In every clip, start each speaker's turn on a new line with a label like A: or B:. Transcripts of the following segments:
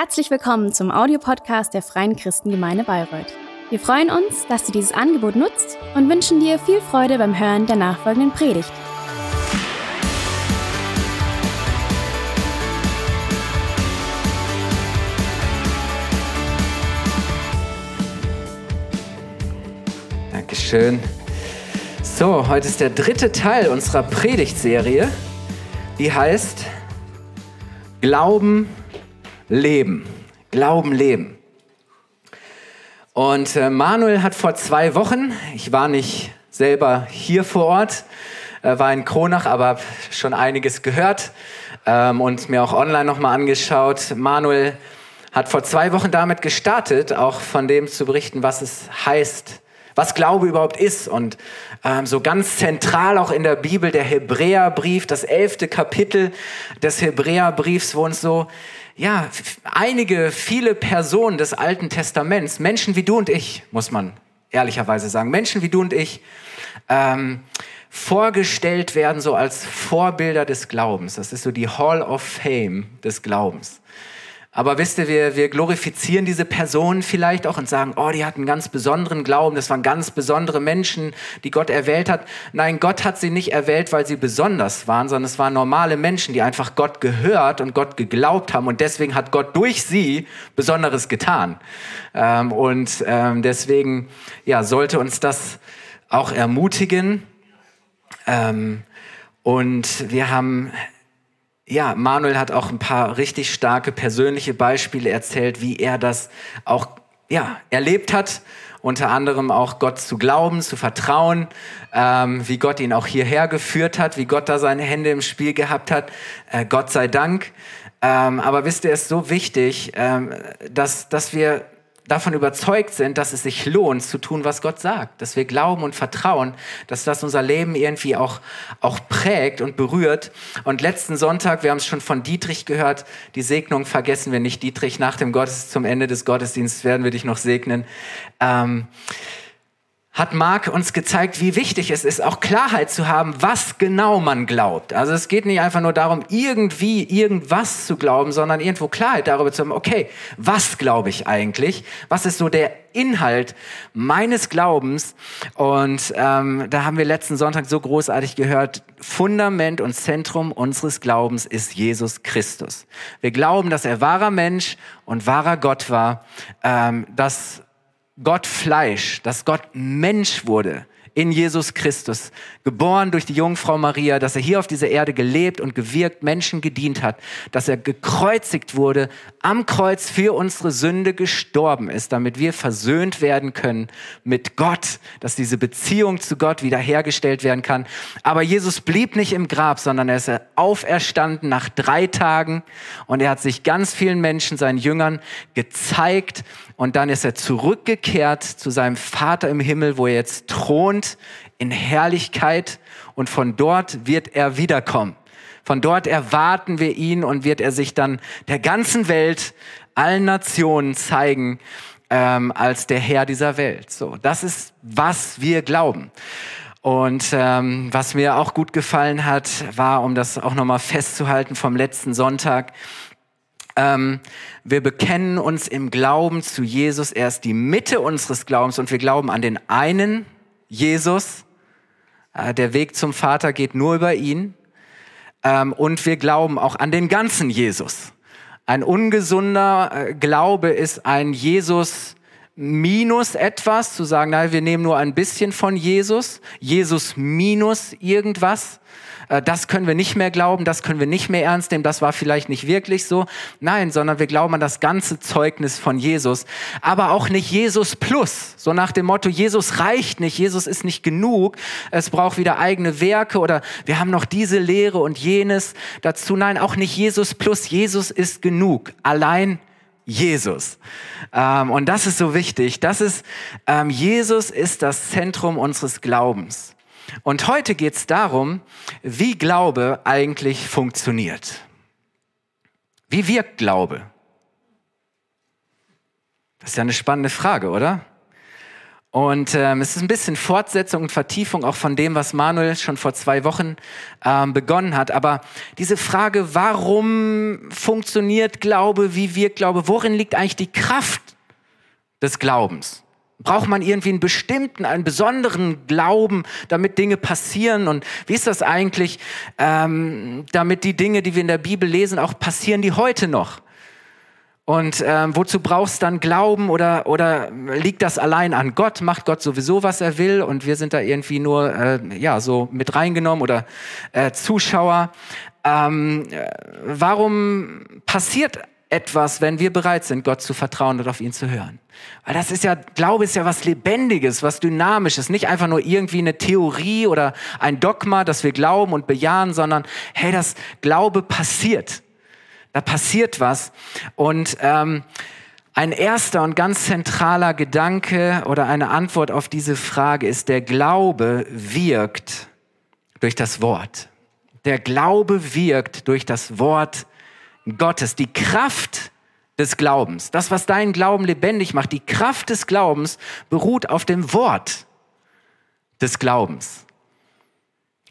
A: Herzlich willkommen zum Audiopodcast der Freien Christengemeinde Bayreuth. Wir freuen uns, dass du dieses Angebot nutzt und wünschen dir viel Freude beim Hören der nachfolgenden Predigt.
B: Dankeschön. So, heute ist der dritte Teil unserer Predigtserie, die heißt Glauben leben. Glauben leben. Und äh, Manuel hat vor zwei Wochen, ich war nicht selber hier vor Ort, äh, war in Kronach, aber schon einiges gehört ähm, und mir auch online nochmal angeschaut. Manuel hat vor zwei Wochen damit gestartet, auch von dem zu berichten, was es heißt, was Glaube überhaupt ist. Und ähm, so ganz zentral auch in der Bibel der Hebräerbrief, das elfte Kapitel des Hebräerbriefs, wo uns so ja, einige, viele Personen des Alten Testaments, Menschen wie du und ich, muss man ehrlicherweise sagen, Menschen wie du und ich, ähm, vorgestellt werden so als Vorbilder des Glaubens. Das ist so die Hall of Fame des Glaubens. Aber wisst ihr, wir, wir glorifizieren diese Personen vielleicht auch und sagen, oh, die hatten einen ganz besonderen Glauben, das waren ganz besondere Menschen, die Gott erwählt hat. Nein, Gott hat sie nicht erwählt, weil sie besonders waren, sondern es waren normale Menschen, die einfach Gott gehört und Gott geglaubt haben. Und deswegen hat Gott durch sie Besonderes getan. Ähm, und ähm, deswegen ja, sollte uns das auch ermutigen. Ähm, und wir haben ja, Manuel hat auch ein paar richtig starke persönliche Beispiele erzählt, wie er das auch ja, erlebt hat. Unter anderem auch Gott zu glauben, zu vertrauen, ähm, wie Gott ihn auch hierher geführt hat, wie Gott da seine Hände im Spiel gehabt hat. Äh, Gott sei Dank. Ähm, aber wisst ihr, es ist so wichtig, ähm, dass, dass wir davon überzeugt sind, dass es sich lohnt zu tun, was Gott sagt, dass wir glauben und vertrauen, dass das unser Leben irgendwie auch, auch prägt und berührt. Und letzten Sonntag, wir haben es schon von Dietrich gehört, die Segnung vergessen wir nicht. Dietrich, nach dem Gottes, zum Ende des Gottesdienstes werden wir dich noch segnen. Ähm, hat Mark uns gezeigt, wie wichtig es ist, auch Klarheit zu haben, was genau man glaubt. Also es geht nicht einfach nur darum, irgendwie irgendwas zu glauben, sondern irgendwo Klarheit darüber zu haben, okay, was glaube ich eigentlich? Was ist so der Inhalt meines Glaubens? Und ähm, da haben wir letzten Sonntag so großartig gehört, Fundament und Zentrum unseres Glaubens ist Jesus Christus. Wir glauben, dass er wahrer Mensch und wahrer Gott war, ähm, dass Gott Fleisch, dass Gott Mensch wurde in Jesus Christus, geboren durch die Jungfrau Maria, dass er hier auf dieser Erde gelebt und gewirkt, Menschen gedient hat, dass er gekreuzigt wurde, am Kreuz für unsere Sünde gestorben ist, damit wir versöhnt werden können mit Gott, dass diese Beziehung zu Gott wiederhergestellt werden kann. Aber Jesus blieb nicht im Grab, sondern er ist auferstanden nach drei Tagen und er hat sich ganz vielen Menschen, seinen Jüngern, gezeigt und dann ist er zurückgekehrt zu seinem Vater im Himmel, wo er jetzt thront in Herrlichkeit. Und von dort wird er wiederkommen. Von dort erwarten wir ihn und wird er sich dann der ganzen Welt, allen Nationen zeigen ähm, als der Herr dieser Welt. So, das ist, was wir glauben. Und ähm, was mir auch gut gefallen hat, war, um das auch nochmal festzuhalten vom letzten Sonntag, ähm, wir bekennen uns im Glauben zu Jesus. Er ist die Mitte unseres Glaubens und wir glauben an den einen Jesus. Äh, der Weg zum Vater geht nur über ihn. Ähm, und wir glauben auch an den ganzen Jesus. Ein ungesunder äh, Glaube ist ein Jesus minus etwas, zu sagen, nein, wir nehmen nur ein bisschen von Jesus, Jesus minus irgendwas. Äh, das können wir nicht mehr glauben, das können wir nicht mehr ernst nehmen, das war vielleicht nicht wirklich so. Nein, sondern wir glauben an das ganze Zeugnis von Jesus, aber auch nicht Jesus plus. So nach dem Motto, Jesus reicht nicht, Jesus ist nicht genug, es braucht wieder eigene Werke oder wir haben noch diese Lehre und jenes dazu. Nein, auch nicht Jesus plus, Jesus ist genug. Allein Jesus. Ähm, und das ist so wichtig. Das ist, ähm, Jesus ist das Zentrum unseres Glaubens. Und heute geht es darum, wie Glaube eigentlich funktioniert. Wie wirkt Glaube? Das ist ja eine spannende Frage, oder? Und ähm, es ist ein bisschen Fortsetzung und Vertiefung auch von dem, was Manuel schon vor zwei Wochen ähm, begonnen hat. Aber diese Frage, warum funktioniert Glaube, wie wirkt Glaube, worin liegt eigentlich die Kraft des Glaubens? Braucht man irgendwie einen bestimmten, einen besonderen Glauben, damit Dinge passieren? Und wie ist das eigentlich, ähm, damit die Dinge, die wir in der Bibel lesen, auch passieren, die heute noch? Und ähm, wozu brauchst du dann Glauben oder, oder liegt das allein an Gott? Macht Gott sowieso, was er will und wir sind da irgendwie nur äh, ja, so mit reingenommen oder äh, Zuschauer? Ähm, äh, warum passiert etwas, wenn wir bereit sind, Gott zu vertrauen und auf ihn zu hören. Weil das ist ja, Glaube ist ja was Lebendiges, was Dynamisches, nicht einfach nur irgendwie eine Theorie oder ein Dogma, das wir glauben und bejahen, sondern hey, das Glaube passiert. Da passiert was. Und ähm, ein erster und ganz zentraler Gedanke oder eine Antwort auf diese Frage ist, der Glaube wirkt durch das Wort. Der Glaube wirkt durch das Wort Gottes, die Kraft des Glaubens, das, was deinen Glauben lebendig macht, die Kraft des Glaubens beruht auf dem Wort des Glaubens.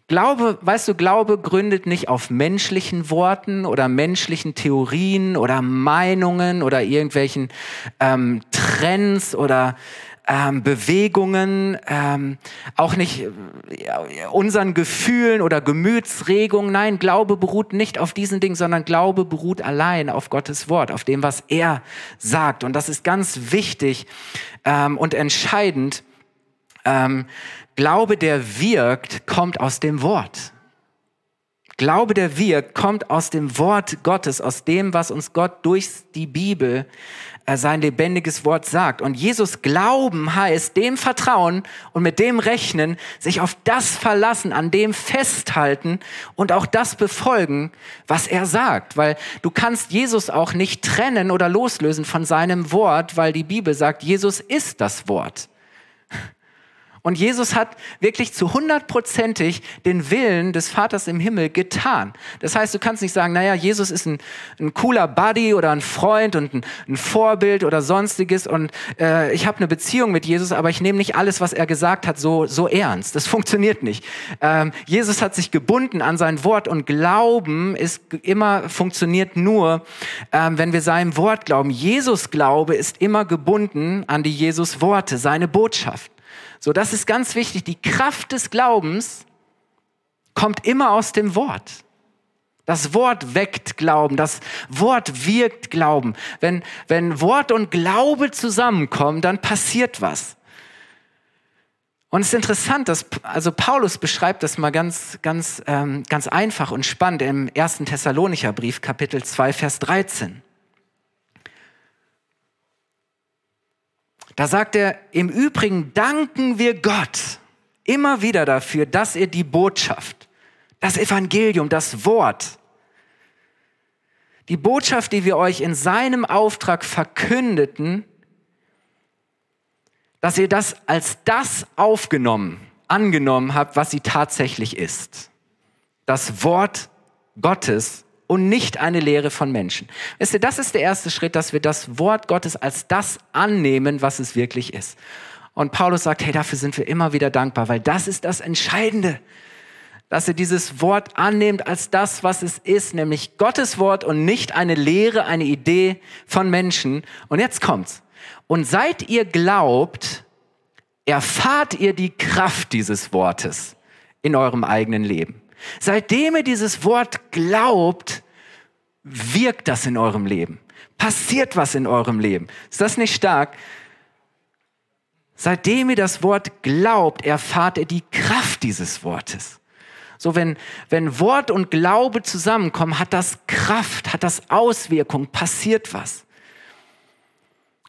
B: Glaube, weißt du, Glaube gründet nicht auf menschlichen Worten oder menschlichen Theorien oder Meinungen oder irgendwelchen ähm, Trends oder ähm, Bewegungen, ähm, auch nicht äh, unseren Gefühlen oder Gemütsregungen. Nein, Glaube beruht nicht auf diesen Dingen, sondern Glaube beruht allein auf Gottes Wort, auf dem, was er sagt. Und das ist ganz wichtig ähm, und entscheidend. Ähm, Glaube, der wirkt, kommt aus dem Wort. Glaube, der wirkt, kommt aus dem Wort Gottes, aus dem, was uns Gott durch die Bibel sein lebendiges Wort sagt. Und Jesus glauben heißt dem Vertrauen und mit dem rechnen, sich auf das verlassen, an dem festhalten und auch das befolgen, was er sagt. Weil du kannst Jesus auch nicht trennen oder loslösen von seinem Wort, weil die Bibel sagt, Jesus ist das Wort. Und Jesus hat wirklich zu hundertprozentig den Willen des Vaters im Himmel getan. Das heißt, du kannst nicht sagen, naja, Jesus ist ein, ein cooler Buddy oder ein Freund und ein, ein Vorbild oder sonstiges und äh, ich habe eine Beziehung mit Jesus, aber ich nehme nicht alles, was er gesagt hat, so, so ernst. Das funktioniert nicht. Ähm, Jesus hat sich gebunden an sein Wort und Glauben ist immer, funktioniert nur, ähm, wenn wir seinem Wort glauben. Jesus Glaube ist immer gebunden an die Jesus Worte, seine Botschaft. So, das ist ganz wichtig. Die Kraft des Glaubens kommt immer aus dem Wort. Das Wort weckt Glauben, das Wort wirkt Glauben. Wenn, wenn Wort und Glaube zusammenkommen, dann passiert was. Und es ist interessant, dass also Paulus beschreibt das mal ganz, ganz, ähm, ganz einfach und spannend im ersten Thessalonicher Brief, Kapitel 2, Vers 13. Da sagt er, im Übrigen danken wir Gott immer wieder dafür, dass er die Botschaft, das Evangelium, das Wort, die Botschaft, die wir euch in seinem Auftrag verkündeten, dass ihr das als das aufgenommen, angenommen habt, was sie tatsächlich ist. Das Wort Gottes und nicht eine Lehre von Menschen. Wisst ihr, das ist der erste Schritt, dass wir das Wort Gottes als das annehmen, was es wirklich ist. Und Paulus sagt, hey, dafür sind wir immer wieder dankbar, weil das ist das Entscheidende, dass ihr dieses Wort annehmt als das, was es ist, nämlich Gottes Wort und nicht eine Lehre, eine Idee von Menschen. Und jetzt kommt's. Und seit ihr glaubt, erfahrt ihr die Kraft dieses Wortes in eurem eigenen Leben. Seitdem ihr dieses Wort glaubt, wirkt das in eurem Leben. Passiert was in eurem Leben. Ist das nicht stark? Seitdem ihr das Wort glaubt, erfahrt ihr die Kraft dieses Wortes. So, wenn, wenn Wort und Glaube zusammenkommen, hat das Kraft, hat das Auswirkung, passiert was.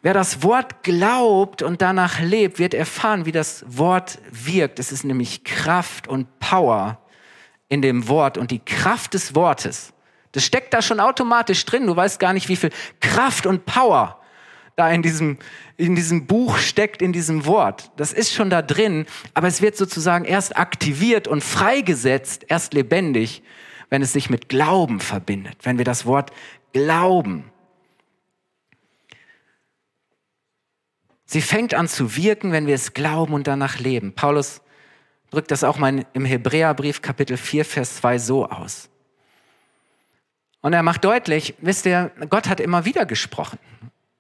B: Wer das Wort glaubt und danach lebt, wird erfahren, wie das Wort wirkt. Es ist nämlich Kraft und Power in dem Wort und die Kraft des Wortes, das steckt da schon automatisch drin. Du weißt gar nicht, wie viel Kraft und Power da in diesem, in diesem Buch steckt, in diesem Wort. Das ist schon da drin, aber es wird sozusagen erst aktiviert und freigesetzt, erst lebendig, wenn es sich mit Glauben verbindet, wenn wir das Wort glauben. Sie fängt an zu wirken, wenn wir es glauben und danach leben. Paulus drückt das auch mal im Hebräerbrief Kapitel 4, Vers 2 so aus. Und er macht deutlich, wisst ihr, Gott hat immer wieder gesprochen.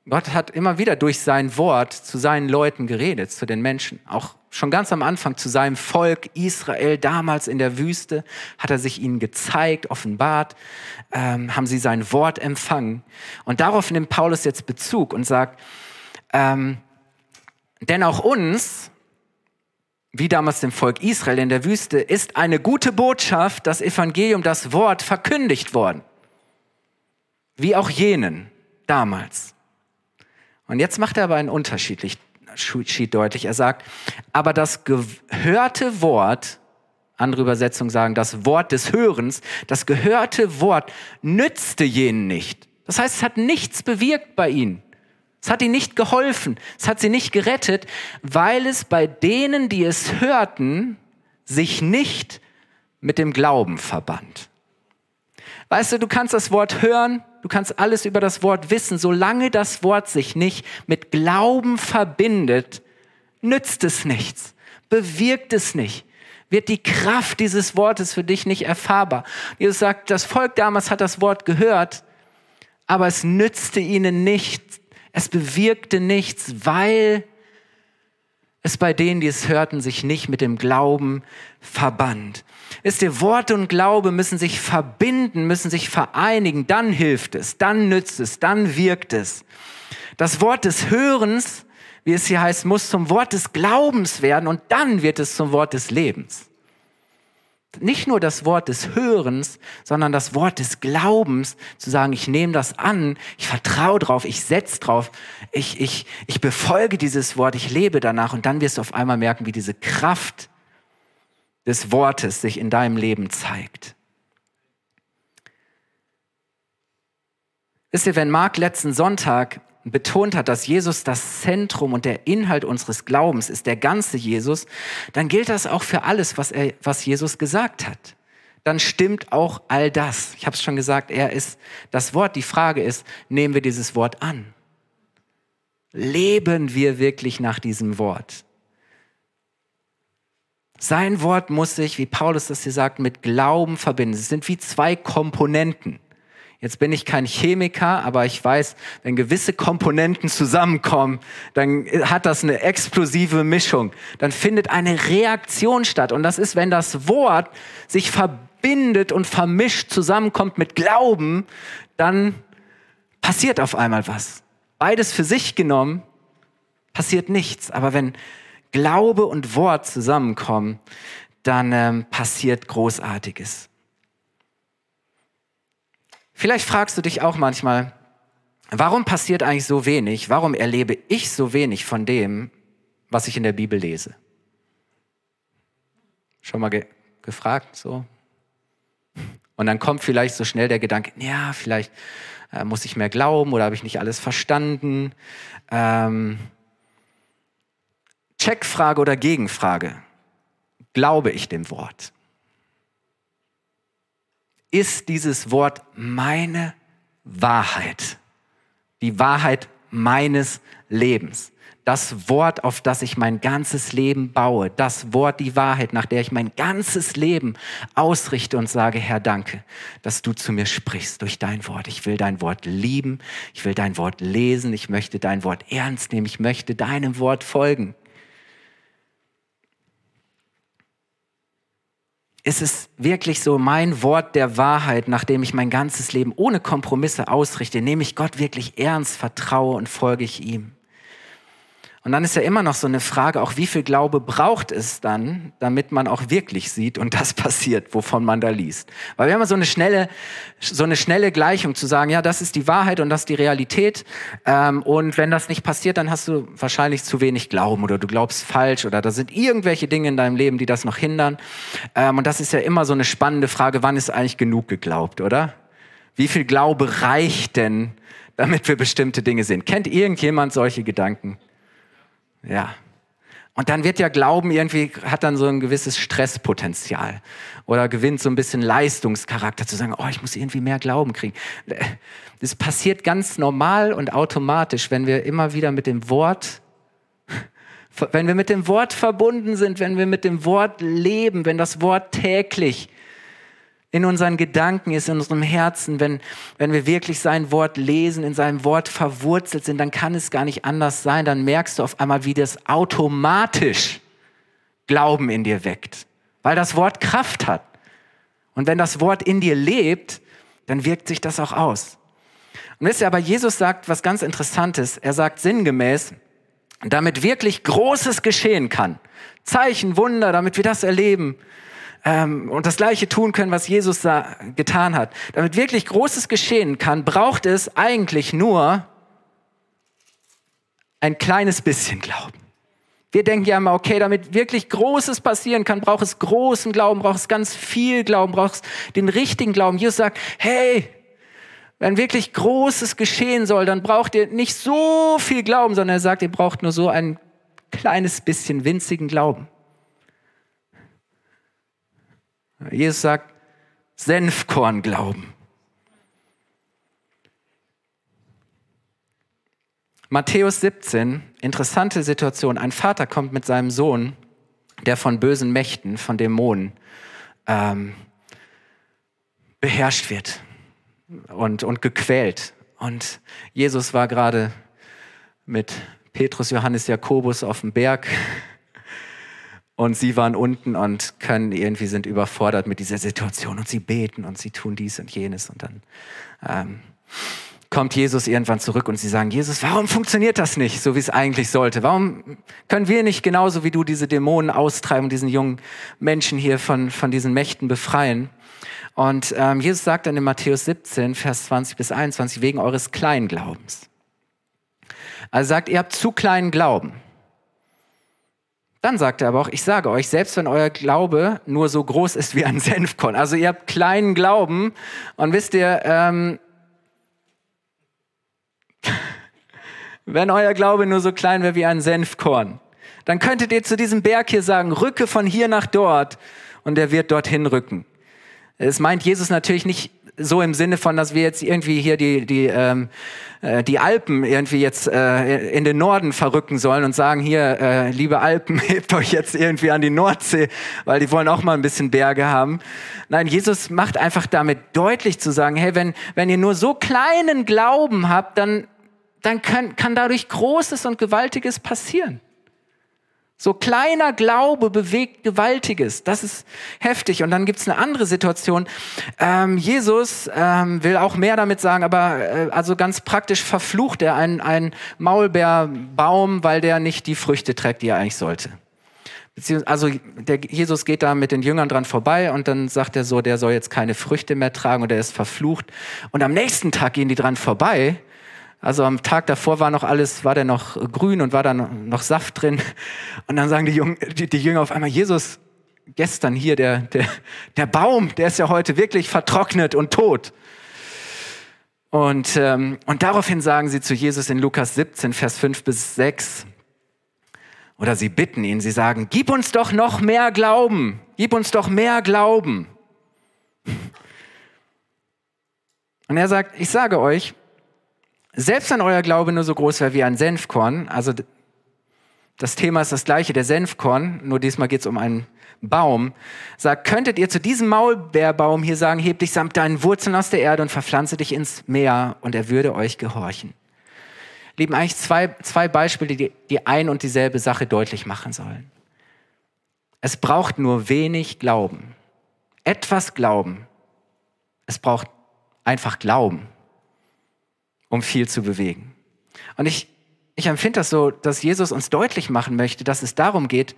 B: Gott hat immer wieder durch sein Wort zu seinen Leuten geredet, zu den Menschen. Auch schon ganz am Anfang zu seinem Volk Israel, damals in der Wüste, hat er sich ihnen gezeigt, offenbart, ähm, haben sie sein Wort empfangen. Und darauf nimmt Paulus jetzt Bezug und sagt, ähm, denn auch uns, wie damals dem Volk Israel in der Wüste, ist eine gute Botschaft, das Evangelium, das Wort verkündigt worden. Wie auch jenen damals. Und jetzt macht er aber einen Unterschied deutlich. Er sagt, aber das gehörte Wort, andere Übersetzungen sagen, das Wort des Hörens, das gehörte Wort nützte jenen nicht. Das heißt, es hat nichts bewirkt bei ihnen. Es hat ihnen nicht geholfen. Es hat sie nicht gerettet, weil es bei denen, die es hörten, sich nicht mit dem Glauben verband. Weißt du, du kannst das Wort hören, du kannst alles über das Wort wissen, solange das Wort sich nicht mit Glauben verbindet, nützt es nichts, bewirkt es nicht, wird die Kraft dieses Wortes für dich nicht erfahrbar. Jesus sagt, das Volk damals hat das Wort gehört, aber es nützte ihnen nichts, es bewirkte nichts, weil es bei denen, die es hörten, sich nicht mit dem Glauben verband. Ist ihr Wort und Glaube müssen sich verbinden, müssen sich vereinigen, dann hilft es, dann nützt es, dann wirkt es. Das Wort des Hörens, wie es hier heißt, muss zum Wort des Glaubens werden und dann wird es zum Wort des Lebens. Nicht nur das Wort des Hörens, sondern das Wort des Glaubens, zu sagen, ich nehme das an, ich vertraue drauf, ich setze drauf, ich, ich, ich befolge dieses Wort, ich lebe danach und dann wirst du auf einmal merken, wie diese Kraft des Wortes sich in deinem Leben zeigt. Wisst ihr, wenn Mark letzten Sonntag betont hat, dass Jesus das Zentrum und der Inhalt unseres Glaubens ist, der ganze Jesus, dann gilt das auch für alles, was, er, was Jesus gesagt hat. Dann stimmt auch all das. Ich habe es schon gesagt, er ist das Wort. Die Frage ist, nehmen wir dieses Wort an? Leben wir wirklich nach diesem Wort? Sein Wort muss sich, wie Paulus das hier sagt, mit Glauben verbinden. Es sind wie zwei Komponenten. Jetzt bin ich kein Chemiker, aber ich weiß, wenn gewisse Komponenten zusammenkommen, dann hat das eine explosive Mischung. Dann findet eine Reaktion statt. Und das ist, wenn das Wort sich verbindet und vermischt zusammenkommt mit Glauben, dann passiert auf einmal was. Beides für sich genommen passiert nichts. Aber wenn Glaube und Wort zusammenkommen, dann ähm, passiert Großartiges. Vielleicht fragst du dich auch manchmal, warum passiert eigentlich so wenig? Warum erlebe ich so wenig von dem, was ich in der Bibel lese? Schon mal ge gefragt so? Und dann kommt vielleicht so schnell der Gedanke, ja, vielleicht äh, muss ich mehr glauben oder habe ich nicht alles verstanden. Ähm, Checkfrage oder Gegenfrage. Glaube ich dem Wort? ist dieses Wort meine Wahrheit. Die Wahrheit meines Lebens. Das Wort, auf das ich mein ganzes Leben baue. Das Wort, die Wahrheit, nach der ich mein ganzes Leben ausrichte und sage, Herr, danke, dass du zu mir sprichst durch dein Wort. Ich will dein Wort lieben. Ich will dein Wort lesen. Ich möchte dein Wort ernst nehmen. Ich möchte deinem Wort folgen. Ist es wirklich so mein Wort der Wahrheit, nachdem ich mein ganzes Leben ohne Kompromisse ausrichte, nehme ich Gott wirklich ernst, vertraue und folge ich ihm. Und dann ist ja immer noch so eine Frage, auch wie viel Glaube braucht es dann, damit man auch wirklich sieht und das passiert, wovon man da liest. Weil wir haben so eine schnelle, so eine schnelle Gleichung zu sagen, ja, das ist die Wahrheit und das ist die Realität. Ähm, und wenn das nicht passiert, dann hast du wahrscheinlich zu wenig Glauben oder du glaubst falsch oder da sind irgendwelche Dinge in deinem Leben, die das noch hindern. Ähm, und das ist ja immer so eine spannende Frage, wann ist eigentlich genug geglaubt, oder? Wie viel Glaube reicht denn, damit wir bestimmte Dinge sehen? Kennt irgendjemand solche Gedanken? Ja. Und dann wird ja Glauben irgendwie, hat dann so ein gewisses Stresspotenzial oder gewinnt so ein bisschen Leistungscharakter zu sagen, oh, ich muss irgendwie mehr Glauben kriegen. Das passiert ganz normal und automatisch, wenn wir immer wieder mit dem Wort wenn wir mit dem Wort verbunden sind, wenn wir mit dem Wort leben, wenn das Wort täglich in unseren Gedanken ist, in unserem Herzen, wenn, wenn wir wirklich sein Wort lesen, in seinem Wort verwurzelt sind, dann kann es gar nicht anders sein. Dann merkst du auf einmal, wie das automatisch Glauben in dir weckt, weil das Wort Kraft hat. Und wenn das Wort in dir lebt, dann wirkt sich das auch aus. Und wisst ihr, aber Jesus sagt was ganz Interessantes. Er sagt sinngemäß, damit wirklich Großes geschehen kann. Zeichen, Wunder, damit wir das erleben ähm, und das Gleiche tun können, was Jesus da getan hat. Damit wirklich Großes geschehen kann, braucht es eigentlich nur ein kleines bisschen Glauben. Wir denken ja immer, okay, damit wirklich Großes passieren kann, braucht es großen Glauben, braucht es ganz viel Glauben, braucht es den richtigen Glauben. Jesus sagt, hey, wenn wirklich Großes geschehen soll, dann braucht ihr nicht so viel Glauben, sondern er sagt, ihr braucht nur so ein kleines bisschen winzigen Glauben. Jesus sagt, Senfkorn glauben. Matthäus 17, interessante Situation. Ein Vater kommt mit seinem Sohn, der von bösen Mächten, von Dämonen ähm, beherrscht wird und, und gequält. Und Jesus war gerade mit Petrus, Johannes, Jakobus auf dem Berg und sie waren unten und können irgendwie sind überfordert mit dieser Situation und sie beten und sie tun dies und jenes und dann ähm, kommt Jesus irgendwann zurück und sie sagen, Jesus, warum funktioniert das nicht, so wie es eigentlich sollte? Warum können wir nicht genauso wie du diese Dämonen austreiben, diesen jungen Menschen hier von, von diesen Mächten befreien? Und ähm, Jesus sagt dann in Matthäus 17, Vers 20 bis 21, wegen eures Kleinglaubens. Also sagt, ihr habt zu kleinen Glauben. Dann sagt er aber auch, ich sage euch, selbst wenn euer Glaube nur so groß ist wie ein Senfkorn, also ihr habt kleinen Glauben und wisst ihr, ähm, wenn euer Glaube nur so klein wäre wie ein Senfkorn, dann könntet ihr zu diesem Berg hier sagen, rücke von hier nach dort und er wird dorthin rücken. Es meint Jesus natürlich nicht so im Sinne von, dass wir jetzt irgendwie hier die, die, ähm, äh, die Alpen irgendwie jetzt äh, in den Norden verrücken sollen und sagen, hier, äh, liebe Alpen, hebt euch jetzt irgendwie an die Nordsee, weil die wollen auch mal ein bisschen Berge haben. Nein, Jesus macht einfach damit deutlich zu sagen, hey, wenn, wenn ihr nur so kleinen Glauben habt, dann, dann kann, kann dadurch Großes und Gewaltiges passieren. So kleiner Glaube bewegt Gewaltiges. Das ist heftig. Und dann gibt's eine andere Situation. Ähm, Jesus ähm, will auch mehr damit sagen, aber äh, also ganz praktisch verflucht er einen, einen Maulbeerbaum, weil der nicht die Früchte trägt, die er eigentlich sollte. Also der Jesus geht da mit den Jüngern dran vorbei und dann sagt er so, der soll jetzt keine Früchte mehr tragen und er ist verflucht. Und am nächsten Tag gehen die dran vorbei also am Tag davor war noch alles, war der noch grün und war da noch Saft drin. Und dann sagen die, Jungen, die, die Jünger auf einmal, Jesus, gestern hier, der, der, der Baum, der ist ja heute wirklich vertrocknet und tot. Und, ähm, und daraufhin sagen sie zu Jesus in Lukas 17, Vers 5 bis 6, oder sie bitten ihn, sie sagen, gib uns doch noch mehr Glauben, gib uns doch mehr Glauben. Und er sagt, ich sage euch, selbst wenn euer Glaube nur so groß wäre wie ein Senfkorn, also das Thema ist das gleiche, der Senfkorn, nur diesmal geht es um einen Baum, sagt, könntet ihr zu diesem Maulbeerbaum hier sagen, heb dich samt deinen Wurzeln aus der Erde und verpflanze dich ins Meer und er würde euch gehorchen. Lieben, eigentlich zwei, zwei Beispiele, die, die ein und dieselbe Sache deutlich machen sollen. Es braucht nur wenig Glauben. Etwas Glauben. Es braucht einfach Glauben um viel zu bewegen. Und ich, ich empfinde das so, dass Jesus uns deutlich machen möchte, dass es darum geht,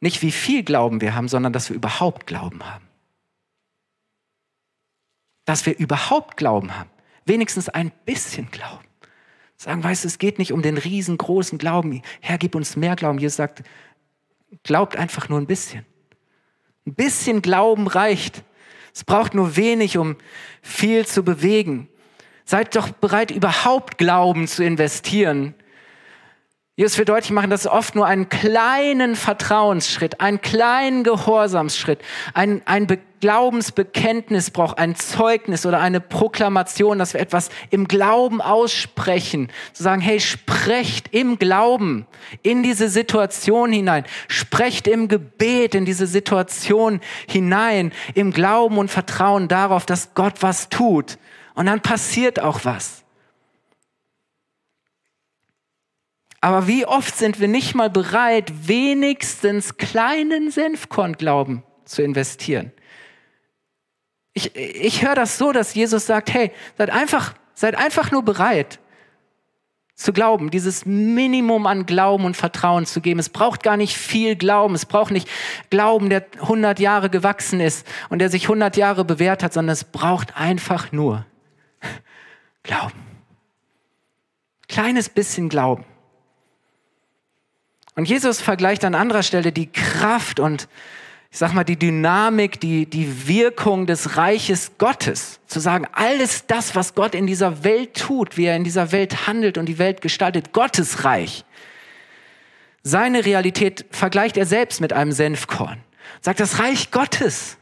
B: nicht wie viel Glauben wir haben, sondern dass wir überhaupt Glauben haben. Dass wir überhaupt Glauben haben. Wenigstens ein bisschen Glauben. Sagen, weißt du, es geht nicht um den riesengroßen Glauben. Herr, gib uns mehr Glauben. Jesus sagt, glaubt einfach nur ein bisschen. Ein bisschen Glauben reicht. Es braucht nur wenig, um viel zu bewegen. Seid doch bereit, überhaupt Glauben zu investieren. Jesus will deutlich machen, dass es oft nur einen kleinen Vertrauensschritt, einen kleinen Gehorsamsschritt, ein, ein Glaubensbekenntnis braucht, ein Zeugnis oder eine Proklamation, dass wir etwas im Glauben aussprechen. Zu sagen, hey, sprecht im Glauben in diese Situation hinein. Sprecht im Gebet in diese Situation hinein. Im Glauben und Vertrauen darauf, dass Gott was tut. Und dann passiert auch was. Aber wie oft sind wir nicht mal bereit, wenigstens kleinen Senfkornglauben zu investieren? Ich, ich höre das so, dass Jesus sagt, hey, seid einfach, seid einfach nur bereit zu glauben, dieses Minimum an Glauben und Vertrauen zu geben. Es braucht gar nicht viel Glauben. Es braucht nicht Glauben, der 100 Jahre gewachsen ist und der sich 100 Jahre bewährt hat, sondern es braucht einfach nur Glauben. Kleines bisschen Glauben. Und Jesus vergleicht an anderer Stelle die Kraft und ich sag mal, die Dynamik, die, die Wirkung des Reiches Gottes. Zu sagen, alles das, was Gott in dieser Welt tut, wie er in dieser Welt handelt und die Welt gestaltet, Gottes Reich. Seine Realität vergleicht er selbst mit einem Senfkorn. Sagt, das Reich Gottes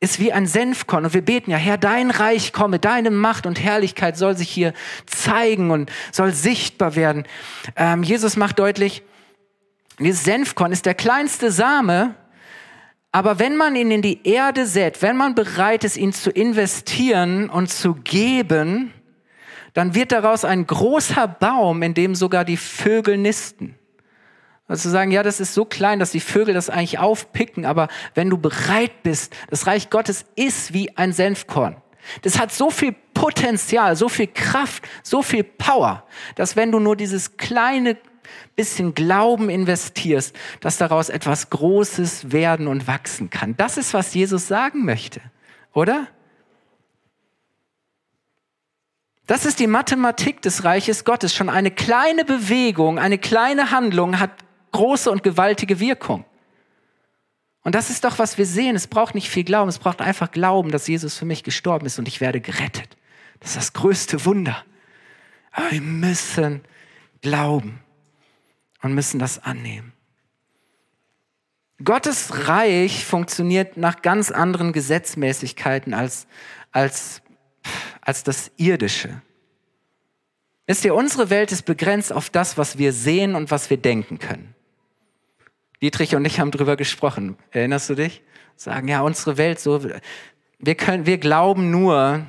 B: ist wie ein Senfkorn. Und wir beten ja, Herr, dein Reich komme, deine Macht und Herrlichkeit soll sich hier zeigen und soll sichtbar werden. Ähm, Jesus macht deutlich, dieses Senfkorn ist der kleinste Same, aber wenn man ihn in die Erde sät, wenn man bereit ist, ihn zu investieren und zu geben, dann wird daraus ein großer Baum, in dem sogar die Vögel nisten. Also zu sagen, ja, das ist so klein, dass die Vögel das eigentlich aufpicken, aber wenn du bereit bist, das Reich Gottes ist wie ein Senfkorn. Das hat so viel Potenzial, so viel Kraft, so viel Power, dass wenn du nur dieses kleine bisschen Glauben investierst, dass daraus etwas Großes werden und wachsen kann. Das ist, was Jesus sagen möchte, oder? Das ist die Mathematik des Reiches Gottes. Schon eine kleine Bewegung, eine kleine Handlung hat große und gewaltige Wirkung. Und das ist doch, was wir sehen. Es braucht nicht viel Glauben, es braucht einfach Glauben, dass Jesus für mich gestorben ist und ich werde gerettet. Das ist das größte Wunder. Aber wir müssen glauben und müssen das annehmen. Gottes Reich funktioniert nach ganz anderen Gesetzmäßigkeiten als, als, als das irdische. Wisst ihr, unsere Welt ist begrenzt auf das, was wir sehen und was wir denken können. Dietrich und ich haben darüber gesprochen. Erinnerst du dich? Sagen, ja, unsere Welt so, wir können, wir glauben nur,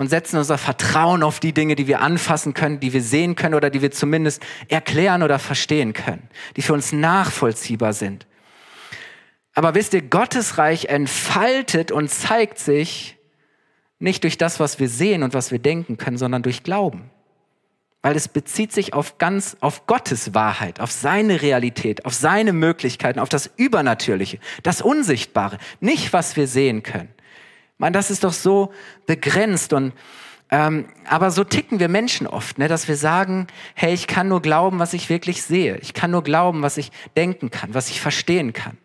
B: und setzen unser Vertrauen auf die Dinge, die wir anfassen können, die wir sehen können oder die wir zumindest erklären oder verstehen können, die für uns nachvollziehbar sind. Aber wisst ihr, Gottes Reich entfaltet und zeigt sich nicht durch das, was wir sehen und was wir denken können, sondern durch Glauben. Weil es bezieht sich auf ganz, auf Gottes Wahrheit, auf seine Realität, auf seine Möglichkeiten, auf das Übernatürliche, das Unsichtbare, nicht was wir sehen können. Man, das ist doch so begrenzt und ähm, aber so ticken wir Menschen oft, ne, dass wir sagen, hey, ich kann nur glauben, was ich wirklich sehe. Ich kann nur glauben, was ich denken kann, was ich verstehen kann.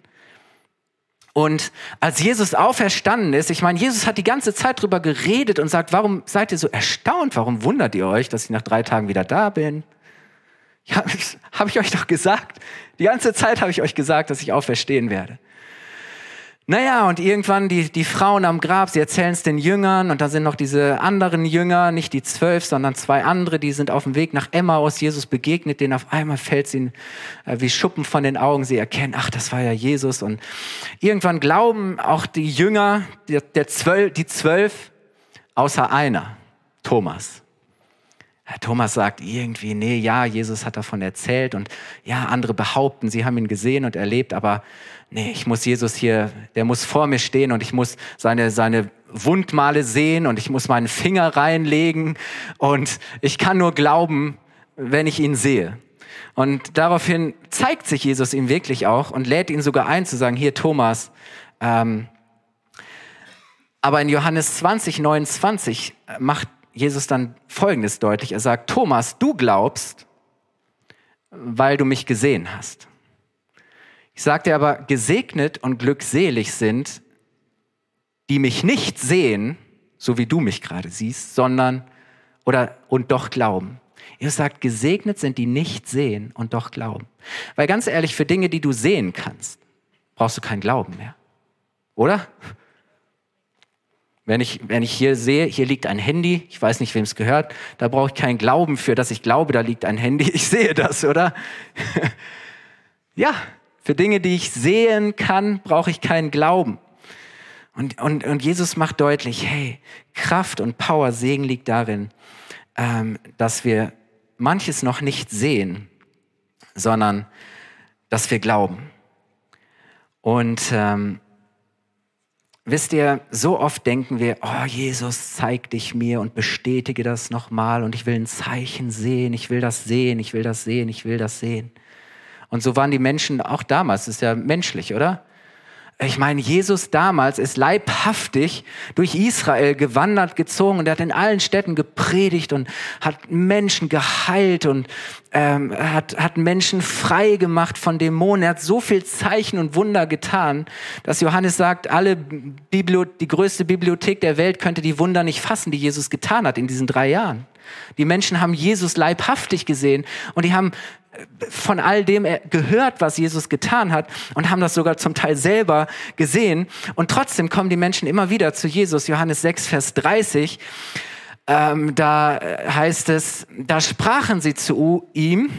B: Und als Jesus auferstanden ist, ich meine, Jesus hat die ganze Zeit drüber geredet und sagt, warum seid ihr so erstaunt? Warum wundert ihr euch, dass ich nach drei Tagen wieder da bin? Ja, habe ich euch doch gesagt. Die ganze Zeit habe ich euch gesagt, dass ich auferstehen werde. Naja, und irgendwann die, die Frauen am Grab, sie erzählen es den Jüngern und da sind noch diese anderen Jünger, nicht die zwölf, sondern zwei andere, die sind auf dem Weg nach Emmaus. Jesus begegnet denen, auf einmal fällt es ihnen äh, wie Schuppen von den Augen. Sie erkennen, ach, das war ja Jesus. Und irgendwann glauben auch die Jünger, der, der zwölf, die zwölf, außer einer, Thomas. Thomas sagt irgendwie, nee, ja, Jesus hat davon erzählt und ja, andere behaupten, sie haben ihn gesehen und erlebt, aber nee, ich muss Jesus hier, der muss vor mir stehen und ich muss seine, seine Wundmale sehen und ich muss meinen Finger reinlegen und ich kann nur glauben, wenn ich ihn sehe. Und daraufhin zeigt sich Jesus ihm wirklich auch und lädt ihn sogar ein zu sagen, hier Thomas, ähm, aber in Johannes 20, 29 macht Jesus dann Folgendes deutlich. Er sagt, Thomas, du glaubst, weil du mich gesehen hast. Ich sagte aber, gesegnet und glückselig sind, die mich nicht sehen, so wie du mich gerade siehst, sondern oder und doch glauben. Jesus sagt, gesegnet sind die nicht sehen und doch glauben. Weil ganz ehrlich, für Dinge, die du sehen kannst, brauchst du keinen Glauben mehr. Oder? Wenn ich, wenn ich hier sehe, hier liegt ein Handy, ich weiß nicht, wem es gehört, da brauche ich keinen Glauben für, dass ich glaube, da liegt ein Handy. Ich sehe das, oder? ja, für Dinge, die ich sehen kann, brauche ich keinen Glauben. Und, und, und Jesus macht deutlich, hey, Kraft und Power, Segen liegt darin, ähm, dass wir manches noch nicht sehen, sondern dass wir glauben. Und ähm, wisst ihr, so oft denken wir, oh Jesus, zeig dich mir und bestätige das nochmal und ich will ein Zeichen sehen, ich will das sehen, ich will das sehen, ich will das sehen. Und so waren die Menschen auch damals, das ist ja menschlich, oder? Ich meine, Jesus damals ist leibhaftig durch Israel gewandert, gezogen und er hat in allen Städten gepredigt und hat Menschen geheilt und ähm, hat, hat Menschen frei gemacht von Dämonen. Er hat so viel Zeichen und Wunder getan, dass Johannes sagt, alle Bibli die größte Bibliothek der Welt könnte die Wunder nicht fassen, die Jesus getan hat in diesen drei Jahren. Die Menschen haben Jesus leibhaftig gesehen und die haben von all dem gehört, was Jesus getan hat und haben das sogar zum Teil selber gesehen. Und trotzdem kommen die Menschen immer wieder zu Jesus. Johannes 6, Vers 30. Ähm, da heißt es, da sprachen sie zu ihm,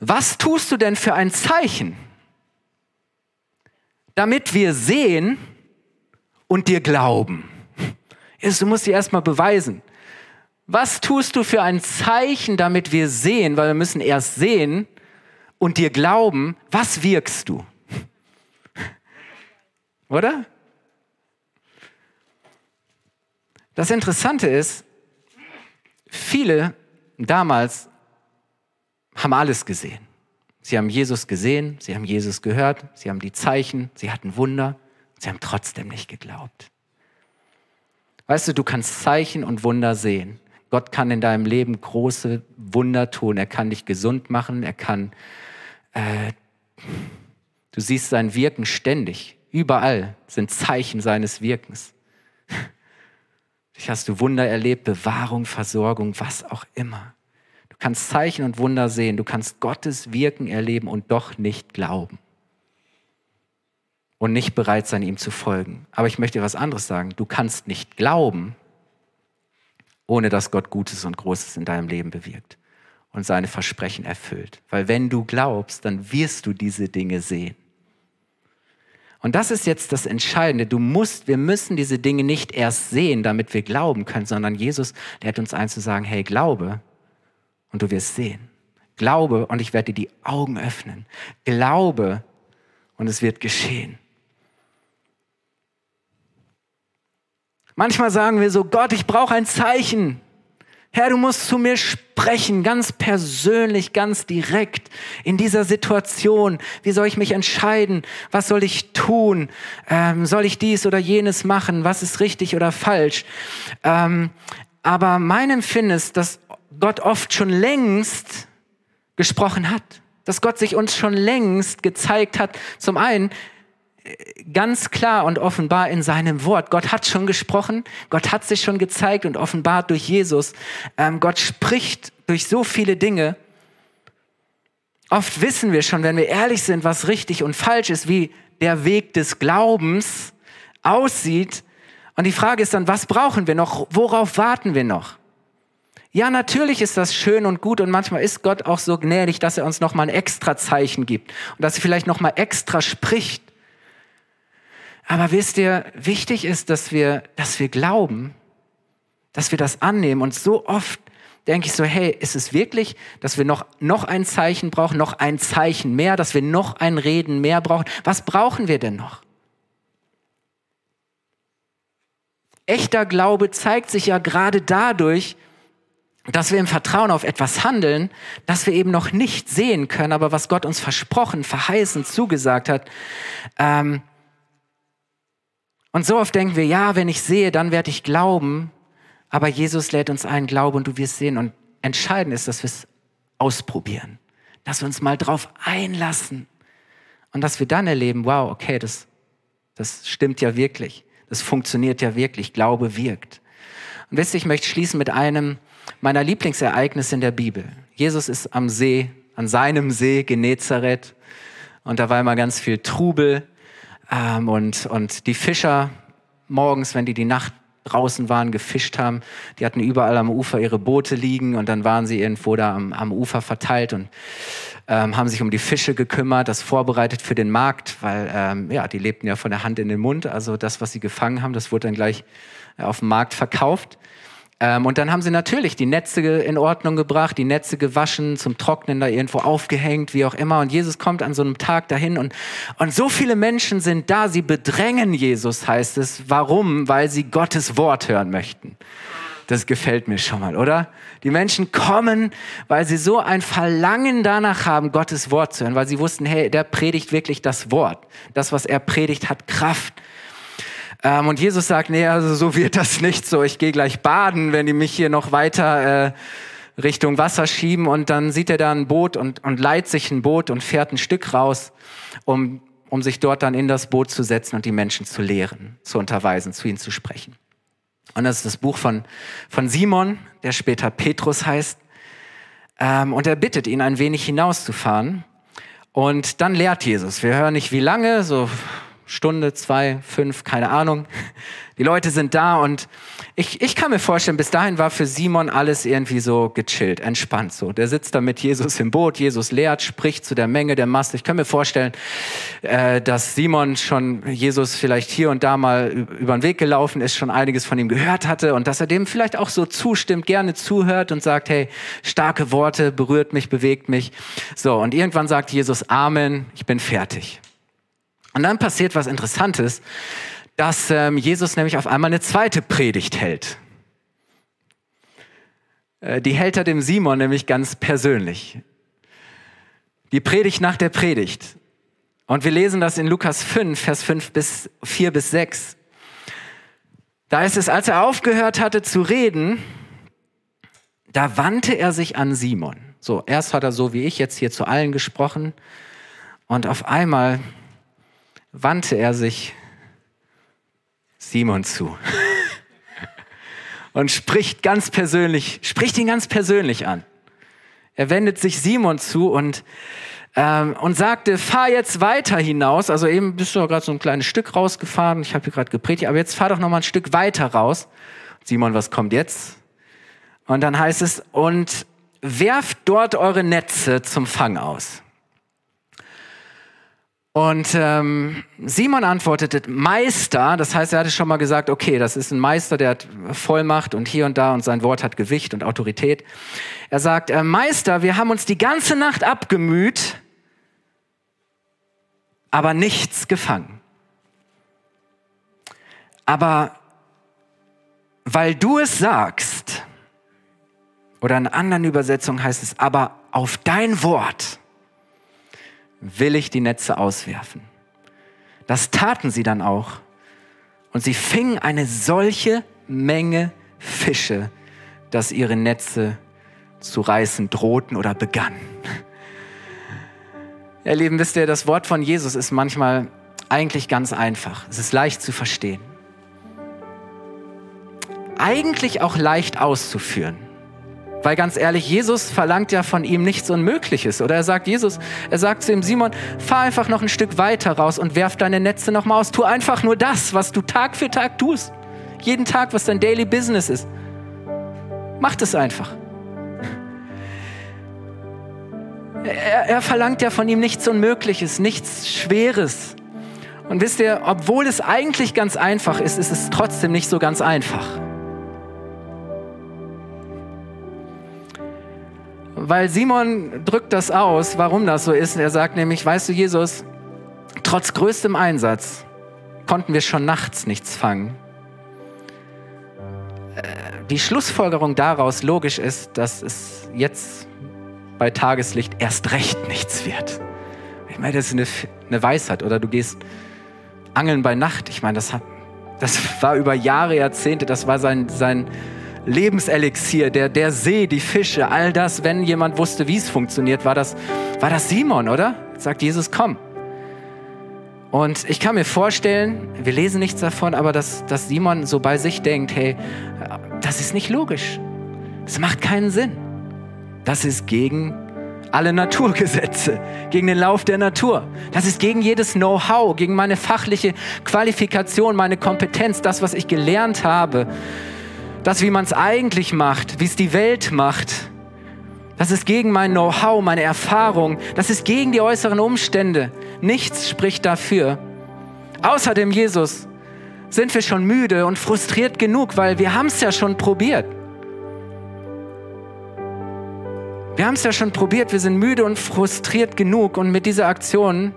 B: was tust du denn für ein Zeichen, damit wir sehen und dir glauben? Du musst dir erstmal beweisen. Was tust du für ein Zeichen, damit wir sehen, weil wir müssen erst sehen und dir glauben, was wirkst du? Oder? Das Interessante ist, viele damals haben alles gesehen. Sie haben Jesus gesehen, sie haben Jesus gehört, sie haben die Zeichen, sie hatten Wunder, sie haben trotzdem nicht geglaubt. Weißt du, du kannst Zeichen und Wunder sehen. Gott kann in deinem Leben große Wunder tun. Er kann dich gesund machen. Er kann, äh, du siehst sein Wirken ständig. Überall sind Zeichen seines Wirkens. Vielleicht hast du Wunder erlebt, Bewahrung, Versorgung, was auch immer. Du kannst Zeichen und Wunder sehen. Du kannst Gottes Wirken erleben und doch nicht glauben. Und nicht bereit sein, ihm zu folgen. Aber ich möchte dir was anderes sagen. Du kannst nicht glauben, ohne dass Gott Gutes und Großes in deinem Leben bewirkt und seine Versprechen erfüllt. Weil wenn du glaubst, dann wirst du diese Dinge sehen. Und das ist jetzt das Entscheidende. Du musst, wir müssen diese Dinge nicht erst sehen, damit wir glauben können, sondern Jesus lehrt uns ein zu sagen, hey, glaube und du wirst sehen. Glaube und ich werde dir die Augen öffnen. Glaube und es wird geschehen. Manchmal sagen wir so, Gott, ich brauche ein Zeichen. Herr, du musst zu mir sprechen, ganz persönlich, ganz direkt in dieser Situation. Wie soll ich mich entscheiden? Was soll ich tun? Ähm, soll ich dies oder jenes machen? Was ist richtig oder falsch? Ähm, aber mein Empfinden ist, dass Gott oft schon längst gesprochen hat. Dass Gott sich uns schon längst gezeigt hat. Zum einen, ganz klar und offenbar in seinem Wort. Gott hat schon gesprochen, Gott hat sich schon gezeigt und offenbart durch Jesus. Ähm, Gott spricht durch so viele Dinge. Oft wissen wir schon, wenn wir ehrlich sind, was richtig und falsch ist, wie der Weg des Glaubens aussieht. Und die Frage ist dann, was brauchen wir noch? Worauf warten wir noch? Ja, natürlich ist das schön und gut und manchmal ist Gott auch so gnädig, dass er uns noch mal ein extra Zeichen gibt und dass er vielleicht noch mal extra spricht. Aber wisst ihr, wichtig ist, dass wir, dass wir glauben, dass wir das annehmen. Und so oft denke ich so, hey, ist es wirklich, dass wir noch, noch ein Zeichen brauchen, noch ein Zeichen mehr, dass wir noch ein Reden mehr brauchen? Was brauchen wir denn noch? Echter Glaube zeigt sich ja gerade dadurch, dass wir im Vertrauen auf etwas handeln, das wir eben noch nicht sehen können, aber was Gott uns versprochen, verheißen, zugesagt hat. Ähm, und so oft denken wir, ja, wenn ich sehe, dann werde ich glauben. Aber Jesus lädt uns ein, glaube und du wirst sehen. Und entscheidend ist, dass wir es ausprobieren. Dass wir uns mal drauf einlassen. Und dass wir dann erleben, wow, okay, das, das stimmt ja wirklich. Das funktioniert ja wirklich. Glaube wirkt. Und wisst ihr, ich möchte schließen mit einem meiner Lieblingsereignisse in der Bibel. Jesus ist am See, an seinem See Genezareth. Und da war immer ganz viel Trubel. Ähm, und, und die Fischer morgens, wenn die die Nacht draußen waren, gefischt haben. Die hatten überall am Ufer ihre Boote liegen und dann waren sie irgendwo da am, am Ufer verteilt und ähm, haben sich um die Fische gekümmert, das vorbereitet für den Markt, weil ähm, ja, die lebten ja von der Hand in den Mund. Also das, was sie gefangen haben, das wurde dann gleich äh, auf dem Markt verkauft. Ähm, und dann haben sie natürlich die Netze in Ordnung gebracht, die Netze gewaschen, zum Trocknen da irgendwo aufgehängt, wie auch immer. Und Jesus kommt an so einem Tag dahin und, und so viele Menschen sind da, sie bedrängen Jesus, heißt es. Warum? Weil sie Gottes Wort hören möchten. Das gefällt mir schon mal, oder? Die Menschen kommen, weil sie so ein Verlangen danach haben, Gottes Wort zu hören, weil sie wussten, hey, der predigt wirklich das Wort. Das, was er predigt, hat Kraft. Ähm, und Jesus sagt, nee, also so wird das nicht so. Ich gehe gleich baden, wenn die mich hier noch weiter äh, Richtung Wasser schieben. Und dann sieht er da ein Boot und, und leiht sich ein Boot und fährt ein Stück raus, um, um sich dort dann in das Boot zu setzen und die Menschen zu lehren, zu unterweisen, zu ihnen zu sprechen. Und das ist das Buch von, von Simon, der später Petrus heißt. Ähm, und er bittet ihn, ein wenig hinauszufahren. Und dann lehrt Jesus. Wir hören nicht wie lange, so Stunde, zwei, fünf, keine Ahnung. Die Leute sind da und ich, ich kann mir vorstellen, bis dahin war für Simon alles irgendwie so gechillt, entspannt so. Der sitzt da mit Jesus im Boot, Jesus lehrt, spricht zu der Menge der Masse. Ich kann mir vorstellen, äh, dass Simon schon Jesus vielleicht hier und da mal über den Weg gelaufen ist, schon einiges von ihm gehört hatte und dass er dem vielleicht auch so zustimmt, gerne zuhört und sagt, hey, starke Worte, berührt mich, bewegt mich. So, und irgendwann sagt Jesus, Amen, ich bin fertig. Und dann passiert was Interessantes, dass ähm, Jesus nämlich auf einmal eine zweite Predigt hält. Äh, die hält er dem Simon nämlich ganz persönlich. Die Predigt nach der Predigt. Und wir lesen das in Lukas 5, Vers 5 bis 4 bis 6. Da ist es, als er aufgehört hatte zu reden, da wandte er sich an Simon. So, erst hat er so wie ich jetzt hier zu allen gesprochen und auf einmal wandte er sich Simon zu und spricht ganz persönlich, spricht ihn ganz persönlich an. Er wendet sich Simon zu und ähm, und sagte, fahr jetzt weiter hinaus. Also eben bist du gerade so ein kleines Stück rausgefahren. Ich habe hier gerade gepredigt, aber jetzt fahr doch noch mal ein Stück weiter raus. Simon, was kommt jetzt? Und dann heißt es, und werft dort eure Netze zum Fang aus. Und ähm, Simon antwortete, Meister, das heißt, er hatte schon mal gesagt, okay, das ist ein Meister, der hat Vollmacht und hier und da und sein Wort hat Gewicht und Autorität. Er sagt, äh, Meister, wir haben uns die ganze Nacht abgemüht, aber nichts gefangen. Aber weil du es sagst, oder in anderen Übersetzungen heißt es, aber auf dein Wort, will ich die Netze auswerfen. Das taten sie dann auch. Und sie fingen eine solche Menge Fische, dass ihre Netze zu reißen drohten oder begannen. Ihr Lieben, wisst ihr, das Wort von Jesus ist manchmal eigentlich ganz einfach. Es ist leicht zu verstehen. Eigentlich auch leicht auszuführen. Weil ganz ehrlich, Jesus verlangt ja von ihm nichts Unmögliches. Oder er sagt Jesus, er sagt zu ihm, Simon, fahr einfach noch ein Stück weiter raus und werf deine Netze noch mal aus. Tu einfach nur das, was du Tag für Tag tust. Jeden Tag, was dein Daily Business ist. Mach das einfach. Er, er verlangt ja von ihm nichts Unmögliches, nichts Schweres. Und wisst ihr, obwohl es eigentlich ganz einfach ist, ist es trotzdem nicht so ganz einfach. Weil Simon drückt das aus, warum das so ist. Er sagt nämlich, weißt du, Jesus, trotz größtem Einsatz konnten wir schon nachts nichts fangen. Äh, die Schlussfolgerung daraus logisch ist, dass es jetzt bei Tageslicht erst recht nichts wird. Ich meine, das ist eine, eine Weisheit. Oder du gehst angeln bei Nacht. Ich meine, das, hat, das war über Jahre, Jahrzehnte, das war sein, sein, Lebenselixier, der, der See, die Fische, all das, wenn jemand wusste, wie es funktioniert, war das, war das Simon, oder? Sagt Jesus, komm. Und ich kann mir vorstellen, wir lesen nichts davon, aber dass, dass Simon so bei sich denkt, hey, das ist nicht logisch. Das macht keinen Sinn. Das ist gegen alle Naturgesetze, gegen den Lauf der Natur. Das ist gegen jedes Know-how, gegen meine fachliche Qualifikation, meine Kompetenz, das, was ich gelernt habe, das, wie man es eigentlich macht, wie es die Welt macht. Das ist gegen mein Know-how, meine Erfahrung. Das ist gegen die äußeren Umstände. Nichts spricht dafür. Außerdem, Jesus, sind wir schon müde und frustriert genug, weil wir haben es ja schon probiert. Wir haben es ja schon probiert, wir sind müde und frustriert genug und mit dieser Aktion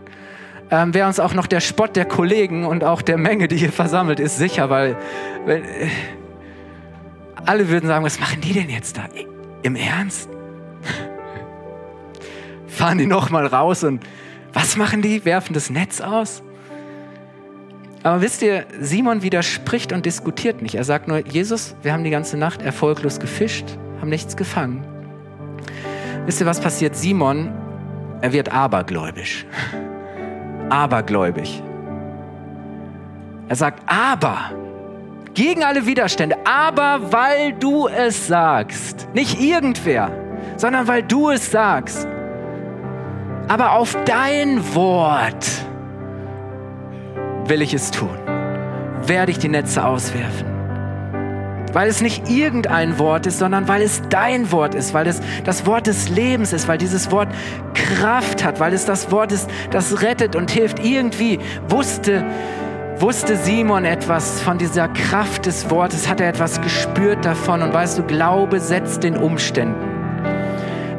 B: ähm, wäre uns auch noch der Spott der Kollegen und auch der Menge, die hier versammelt ist, sicher, weil, weil äh, alle würden sagen, was machen die denn jetzt da? Im Ernst? Fahren die nochmal raus und was machen die? Werfen das Netz aus? Aber wisst ihr, Simon widerspricht und diskutiert nicht. Er sagt nur, Jesus, wir haben die ganze Nacht erfolglos gefischt, haben nichts gefangen. Wisst ihr, was passiert? Simon, er wird abergläubisch. Abergläubig. Er sagt, aber, gegen alle Widerstände, aber weil du es sagst, nicht irgendwer, sondern weil du es sagst, aber auf dein Wort will ich es tun, werde ich die Netze auswerfen. Weil es nicht irgendein Wort ist, sondern weil es dein Wort ist, weil es das Wort des Lebens ist, weil dieses Wort Kraft hat, weil es das Wort ist, das rettet und hilft. Irgendwie wusste, wusste Simon etwas von dieser Kraft des Wortes, hat er etwas gespürt davon und weißt du, Glaube setzt den Umständen.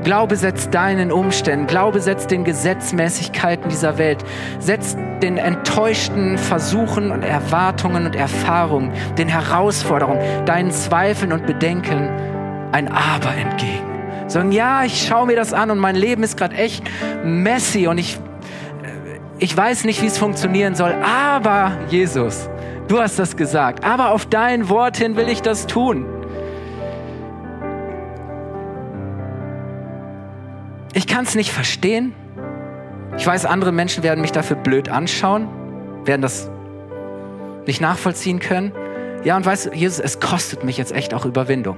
B: Glaube setzt deinen Umständen, Glaube setzt den Gesetzmäßigkeiten dieser Welt, setzt den enttäuschten Versuchen und Erwartungen und Erfahrungen, den Herausforderungen, deinen Zweifeln und Bedenken ein Aber entgegen. Sagen, ja, ich schaue mir das an und mein Leben ist gerade echt messy und ich, ich weiß nicht, wie es funktionieren soll, aber Jesus, du hast das gesagt, aber auf dein Wort hin will ich das tun. Ich kann es nicht verstehen. Ich weiß, andere Menschen werden mich dafür blöd anschauen, werden das nicht nachvollziehen können. Ja, und weißt du, Jesus, es kostet mich jetzt echt auch Überwindung.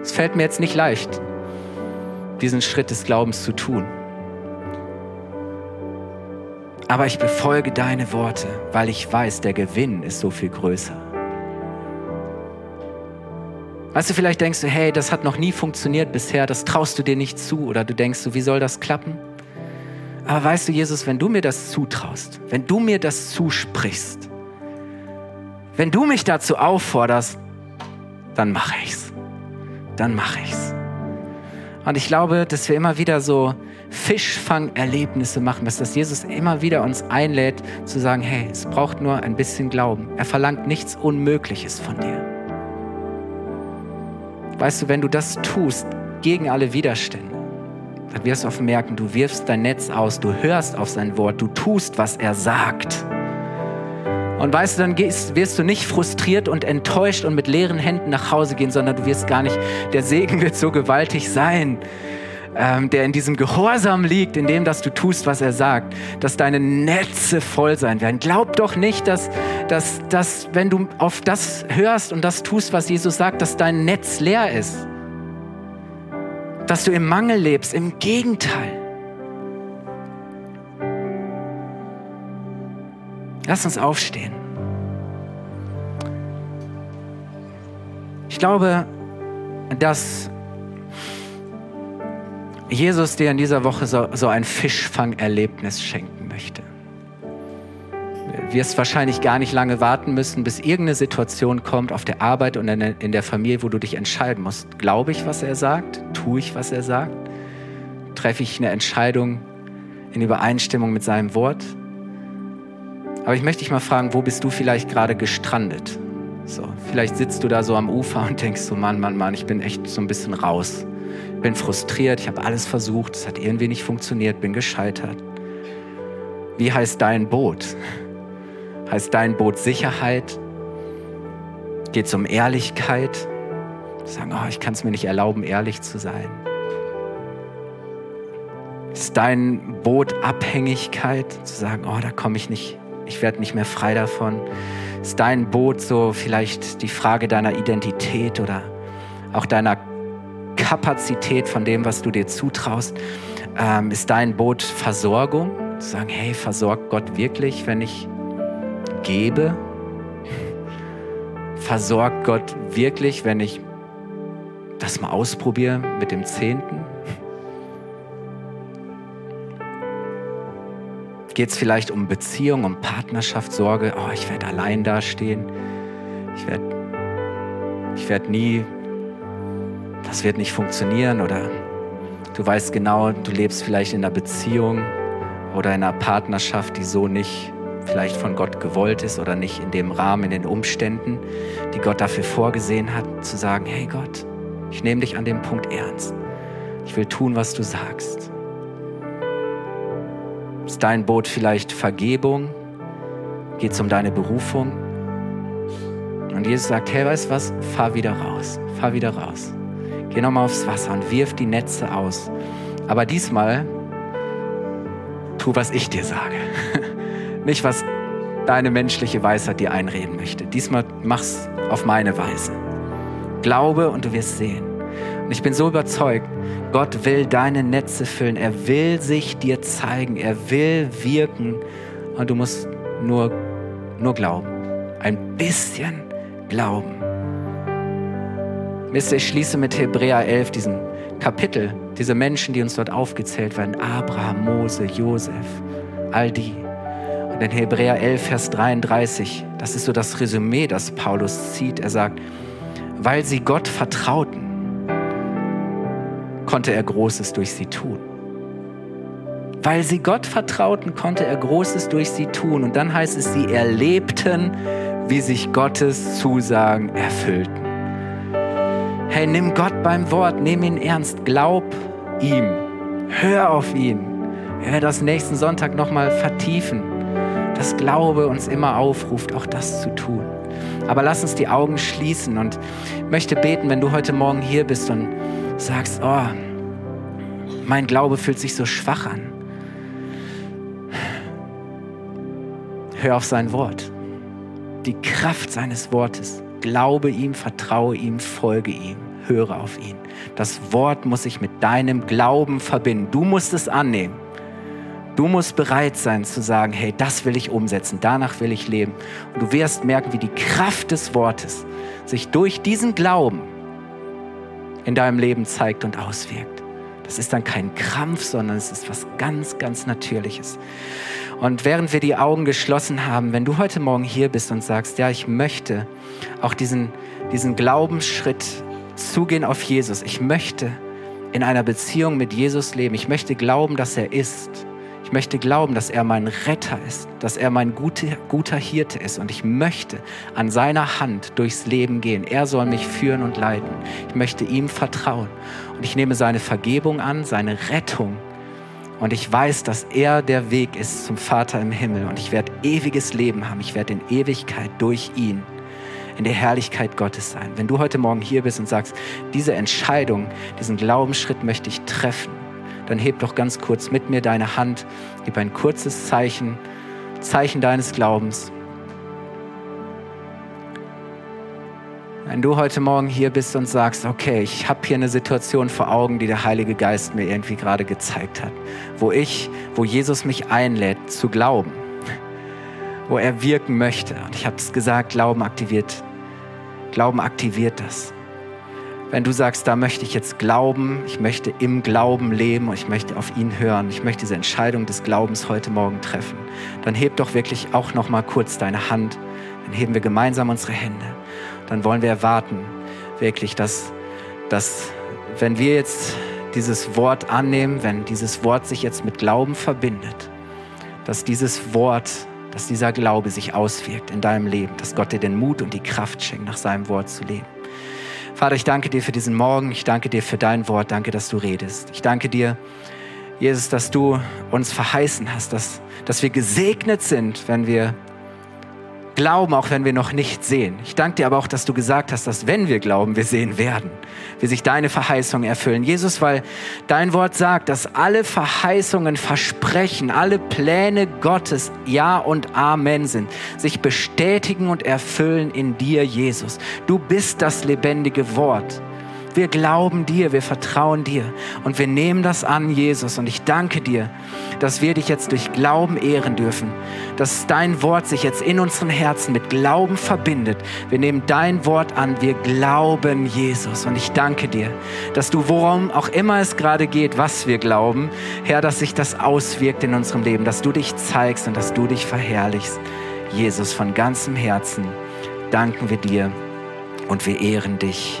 B: Es fällt mir jetzt nicht leicht, diesen Schritt des Glaubens zu tun. Aber ich befolge deine Worte, weil ich weiß, der Gewinn ist so viel größer. Weißt du, vielleicht denkst du, hey, das hat noch nie funktioniert bisher, das traust du dir nicht zu oder du denkst du, wie soll das klappen? Aber weißt du, Jesus, wenn du mir das zutraust, wenn du mir das zusprichst, wenn du mich dazu aufforderst, dann mache ich's. Dann mache ich's. Und ich glaube, dass wir immer wieder so Fischfangerlebnisse machen, dass Jesus immer wieder uns einlädt zu sagen, hey, es braucht nur ein bisschen Glauben. Er verlangt nichts Unmögliches von dir. Weißt du, wenn du das tust gegen alle Widerstände, dann wirst du oft merken, du wirfst dein Netz aus, du hörst auf sein Wort, du tust, was er sagt. Und weißt du, dann wirst du nicht frustriert und enttäuscht und mit leeren Händen nach Hause gehen, sondern du wirst gar nicht, der Segen wird so gewaltig sein, ähm, der in diesem Gehorsam liegt, in dem, dass du tust, was er sagt, dass deine Netze voll sein werden. Glaub doch nicht, dass, dass, dass wenn du auf das hörst und das tust, was Jesus sagt, dass dein Netz leer ist. Dass du im Mangel lebst. Im Gegenteil. Lass uns aufstehen. Ich glaube, dass Jesus dir in dieser Woche so, so ein Fischfangerlebnis schenken möchte. Du wirst wahrscheinlich gar nicht lange warten müssen, bis irgendeine Situation kommt auf der Arbeit und in der Familie, wo du dich entscheiden musst. Glaube ich, was er sagt? Tue ich, was er sagt? Treffe ich eine Entscheidung in Übereinstimmung mit seinem Wort? Aber ich möchte dich mal fragen, wo bist du vielleicht gerade gestrandet? So, vielleicht sitzt du da so am Ufer und denkst so, Mann, Mann, Mann, ich bin echt so ein bisschen raus bin frustriert, ich habe alles versucht, es hat irgendwie nicht funktioniert, bin gescheitert. Wie heißt dein Boot? Heißt dein Boot Sicherheit? Geht es um Ehrlichkeit? Sagen, oh, ich kann es mir nicht erlauben, ehrlich zu sein. Ist dein Boot Abhängigkeit? Zu sagen, oh, da komme ich nicht, ich werde nicht mehr frei davon. Ist dein Boot so vielleicht die Frage deiner Identität oder auch deiner Kapazität von dem, was du dir zutraust? Ähm, ist dein Boot Versorgung? Zu sagen, hey, versorgt Gott wirklich, wenn ich gebe? Versorgt Gott wirklich, wenn ich das mal ausprobiere mit dem Zehnten? Geht es vielleicht um Beziehung, um Partnerschaft, Sorge? Oh, ich werde allein dastehen. Ich werde ich werd nie, das wird nicht funktionieren. Oder du weißt genau, du lebst vielleicht in einer Beziehung oder in einer Partnerschaft, die so nicht vielleicht von Gott gewollt ist oder nicht in dem Rahmen, in den Umständen, die Gott dafür vorgesehen hat, zu sagen, hey Gott, ich nehme dich an dem Punkt ernst. Ich will tun, was du sagst. Ist dein Boot vielleicht Vergebung? Geht es um deine Berufung? Und Jesus sagt, hey, weißt du was? Fahr wieder raus. Fahr wieder raus. Geh nochmal aufs Wasser und wirf die Netze aus. Aber diesmal tu, was ich dir sage. Nicht, was deine menschliche Weisheit dir einreden möchte. Diesmal mach's auf meine Weise. Glaube und du wirst sehen. Und ich bin so überzeugt, Gott will deine Netze füllen. Er will sich dir zeigen. Er will wirken. Und du musst nur, nur glauben. Ein bisschen glauben. Wisst ihr, ich schließe mit Hebräer 11 diesen Kapitel, diese Menschen, die uns dort aufgezählt werden. Abraham, Mose, Josef, all die. Und in Hebräer 11, Vers 33, das ist so das Resümee, das Paulus zieht. Er sagt, weil sie Gott vertrauten, konnte er Großes durch sie tun. Weil sie Gott vertrauten, konnte er Großes durch sie tun. Und dann heißt es, sie erlebten, wie sich Gottes Zusagen erfüllten. Hey, nimm Gott beim Wort, nimm ihn ernst, glaub ihm, hör auf ihn. Wir werden das nächsten Sonntag nochmal vertiefen, dass Glaube uns immer aufruft, auch das zu tun. Aber lass uns die Augen schließen und möchte beten, wenn du heute Morgen hier bist und sagst, oh, mein Glaube fühlt sich so schwach an. Hör auf sein Wort. Die Kraft seines Wortes. Glaube ihm, vertraue ihm, folge ihm, höre auf ihn. Das Wort muss sich mit deinem Glauben verbinden. Du musst es annehmen. Du musst bereit sein zu sagen, hey, das will ich umsetzen, danach will ich leben. Und du wirst merken, wie die Kraft des Wortes sich durch diesen Glauben in deinem Leben zeigt und auswirkt. Das ist dann kein Krampf, sondern es ist was ganz, ganz Natürliches. Und während wir die Augen geschlossen haben, wenn du heute Morgen hier bist und sagst, ja, ich möchte auch diesen, diesen Glaubensschritt zugehen auf Jesus. Ich möchte in einer Beziehung mit Jesus leben. Ich möchte glauben, dass er ist ich möchte glauben, dass er mein Retter ist, dass er mein guter, guter Hirte ist und ich möchte an seiner Hand durchs Leben gehen. Er soll mich führen und leiten. Ich möchte ihm vertrauen und ich nehme seine Vergebung an, seine Rettung und ich weiß, dass er der Weg ist zum Vater im Himmel und ich werde ewiges Leben haben. Ich werde in Ewigkeit durch ihn in der Herrlichkeit Gottes sein. Wenn du heute Morgen hier bist und sagst, diese Entscheidung, diesen Glaubensschritt möchte ich treffen, dann heb doch ganz kurz mit mir deine Hand, gib ein kurzes Zeichen, Zeichen deines Glaubens. Wenn du heute Morgen hier bist und sagst, okay, ich habe hier eine Situation vor Augen, die der Heilige Geist mir irgendwie gerade gezeigt hat, wo ich, wo Jesus mich einlädt zu glauben, wo er wirken möchte. Und ich habe es gesagt, Glauben aktiviert, Glauben aktiviert das. Wenn du sagst, da möchte ich jetzt glauben, ich möchte im Glauben leben und ich möchte auf ihn hören, ich möchte diese Entscheidung des Glaubens heute Morgen treffen, dann heb doch wirklich auch noch mal kurz deine Hand. Dann heben wir gemeinsam unsere Hände. Dann wollen wir erwarten, wirklich, dass, dass wenn wir jetzt dieses Wort annehmen, wenn dieses Wort sich jetzt mit Glauben verbindet, dass dieses Wort, dass dieser Glaube sich auswirkt in deinem Leben, dass Gott dir den Mut und die Kraft schenkt, nach seinem Wort zu leben. Vater, ich danke dir für diesen Morgen. Ich danke dir für dein Wort. Danke, dass du redest. Ich danke dir, Jesus, dass du uns verheißen hast, dass, dass wir gesegnet sind, wenn wir glauben, auch wenn wir noch nicht sehen. Ich danke dir aber auch, dass du gesagt hast, dass wenn wir glauben, wir sehen werden, wie sich deine Verheißungen erfüllen. Jesus, weil dein Wort sagt, dass alle Verheißungen, Versprechen, alle Pläne Gottes Ja und Amen sind, sich bestätigen und erfüllen in dir, Jesus. Du bist das lebendige Wort. Wir glauben dir, wir vertrauen dir und wir nehmen das an, Jesus. Und ich danke dir, dass wir dich jetzt durch Glauben ehren dürfen, dass dein Wort sich jetzt in unseren Herzen mit Glauben verbindet. Wir nehmen dein Wort an, wir glauben Jesus. Und ich danke dir, dass du, worum auch immer es gerade geht, was wir glauben, Herr, dass sich das auswirkt in unserem Leben, dass du dich zeigst und dass du dich verherrlichst. Jesus, von ganzem Herzen danken wir dir und wir ehren dich.